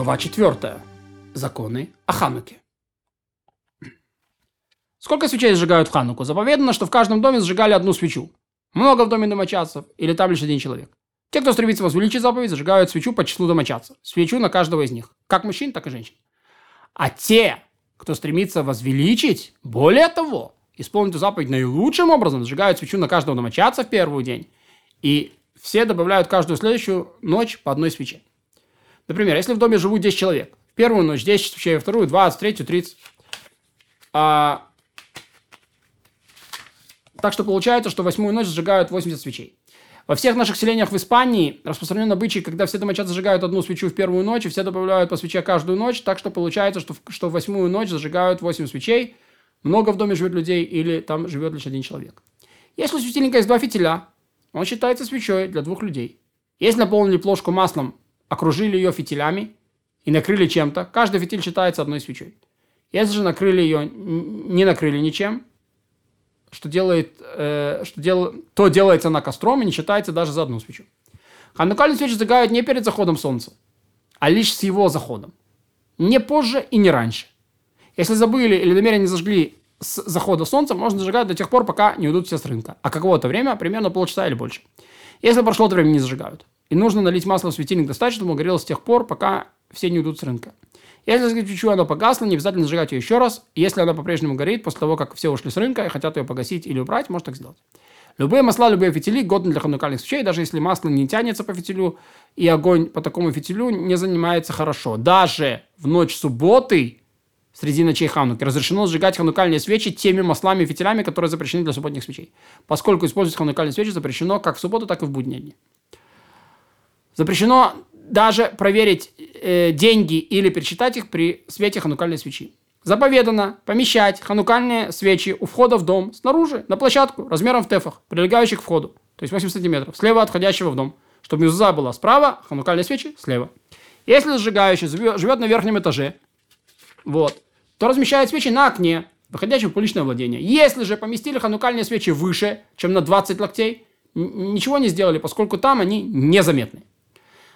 Глава 4. Законы о Хануке. Сколько свечей сжигают в Хануку? Заповедано, что в каждом доме сжигали одну свечу. Много в доме домочадцев или там лишь один человек. Те, кто стремится возвеличить заповедь, зажигают свечу по числу домочадцев. Свечу на каждого из них. Как мужчин, так и женщин. А те, кто стремится возвеличить, более того, исполнить заповедь наилучшим образом, сжигают свечу на каждого домочадца в первый день. И все добавляют каждую следующую ночь по одной свече. Например, если в доме живут 10 человек, в первую ночь 10 свечей, во вторую 20, в третью 30. А... Так что получается, что восьмую ночь сжигают 80 свечей. Во всех наших селениях в Испании распространен обычай, когда все домочадцы зажигают одну свечу в первую ночь, и все добавляют по свече каждую ночь, так что получается, что в, что в восьмую ночь зажигают 8 свечей, много в доме живет людей или там живет лишь один человек. Если у светильника есть два фитиля, он считается свечой для двух людей. Если наполнили плошку маслом, окружили ее фитилями и накрыли чем-то, каждый фитиль считается одной свечой. Если же накрыли ее, не накрыли ничем, что делает, э, что дел, то делается на костром и не считается даже за одну свечу. Ханукальную свечу зажигают не перед заходом солнца, а лишь с его заходом. Не позже и не раньше. Если забыли или намеренно не зажгли с захода солнца, можно зажигать до тех пор, пока не уйдут все с рынка. А какого-то время, примерно полчаса или больше. Если прошло это время, не зажигают. И нужно налить масло в светильник достаточно, чтобы он горел с тех пор, пока все не уйдут с рынка. Если свечу, она погасла, не обязательно зажигать ее еще раз. Если она по-прежнему горит после того, как все ушли с рынка и хотят ее погасить или убрать, можно так сделать. Любые масла, любые фитили годны для ханукальных свечей, даже если масло не тянется по фитилю и огонь по такому фитилю не занимается хорошо. Даже в ночь субботы среди ночей Хануки разрешено сжигать ханукальные свечи теми маслами и фитилями, которые запрещены для субботних свечей, поскольку использовать ханукальные свечи запрещено как в субботу, так и в будние дни. Запрещено даже проверить э, деньги или пересчитать их при свете ханукальной свечи. Заповедано помещать ханукальные свечи у входа в дом снаружи, на площадку, размером в тефах, прилегающих к входу, то есть 8 сантиметров, слева от входящего в дом, чтобы мезуза была справа, ханукальные свечи слева. Если сжигающий живет на верхнем этаже, вот, то размещает свечи на окне, выходящем в публичное владение. Если же поместили ханукальные свечи выше, чем на 20 локтей, ничего не сделали, поскольку там они незаметны.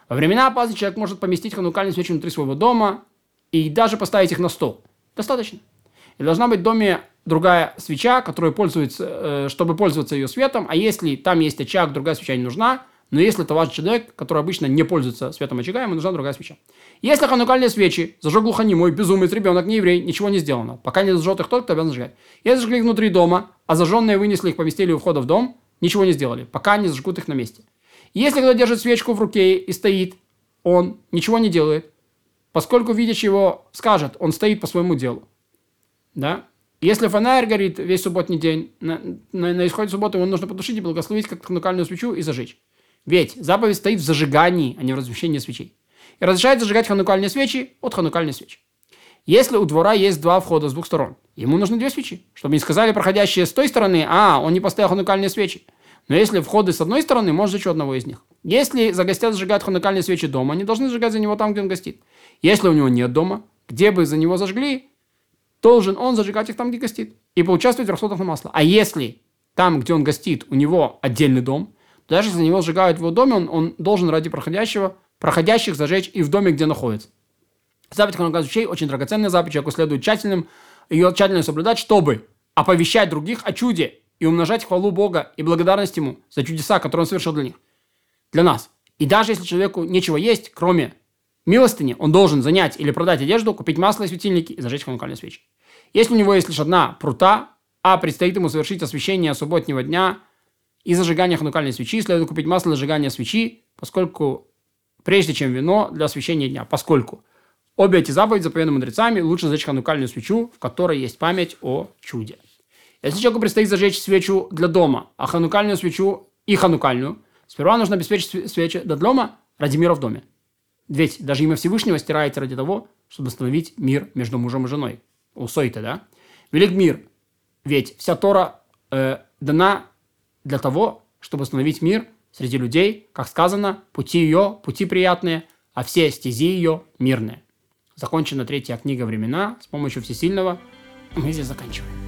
Во времена опасности человек может поместить ханукальные свечи внутри своего дома и даже поставить их на стол. Достаточно. И должна быть в доме другая свеча, которая пользуется, э, чтобы пользоваться ее светом. А если там есть очаг, другая свеча не нужна. Но если это ваш человек, который обычно не пользуется светом очага, ему нужна другая свеча. Если ханукальные свечи зажег глухонемой, безумец, ребенок, не еврей, ничего не сделано. Пока не зажжет их тот, кто обязан зажигать. Если зажгли их внутри дома, а зажженные вынесли их, поместили у входа в дом, ничего не сделали, пока не зажгут их на месте. Если кто держит свечку в руке и стоит, он ничего не делает, поскольку видящий его скажет, он стоит по своему делу. Да? Если фонарь горит весь субботний день, на, на, на исходе субботы его нужно потушить и благословить как ханукальную свечу и зажечь. Ведь заповедь стоит в зажигании, а не в размещении свечей. И разрешает зажигать ханукальные свечи от ханукальной свечи. Если у двора есть два входа с двух сторон, ему нужно две свечи, чтобы не сказали проходящие с той стороны, а, он не поставил ханукальные свечи. Но если входы с одной стороны, можно зажечь одного из них. Если загостят зажигать ханукальные свечи дома, они должны зажигать за него там, где он гостит. Если у него нет дома, где бы за него зажгли, должен он зажигать их там, где гостит. И поучаствовать в расходах на масло. А если там, где он гостит, у него отдельный дом, то даже если за него сжигают в его доме, он, он должен ради проходящего, проходящих зажечь и в доме, где находится. Заповедь ханукальных свечей очень драгоценная заповедь, человеку следует тщательным, ее тщательно соблюдать, чтобы оповещать других о чуде и умножать хвалу Бога и благодарность Ему за чудеса, которые Он совершил для них, для нас. И даже если человеку нечего есть, кроме милостыни, он должен занять или продать одежду, купить масло и светильники и зажечь ханукальные свечи. Если у него есть лишь одна прута, а предстоит ему совершить освящение субботнего дня и зажигание ханукальной свечи, следует купить масло для зажигания свечи, поскольку прежде чем вино для освящения дня, поскольку обе эти заповеди заповеданы мудрецами, лучше зажечь ханукальную свечу, в которой есть память о чуде. Если человеку предстоит зажечь свечу для дома, а ханукальную свечу и ханукальную, сперва нужно обеспечить свечи для дома ради мира в доме. Ведь даже имя Всевышнего стирается ради того, чтобы установить мир между мужем и женой. У Сойта, да? Велик мир. Ведь вся Тора э, дана для того, чтобы установить мир среди людей, как сказано, пути ее, пути приятные, а все стези ее мирные. Закончена третья книга времена с помощью Всесильного. Мы здесь заканчиваем.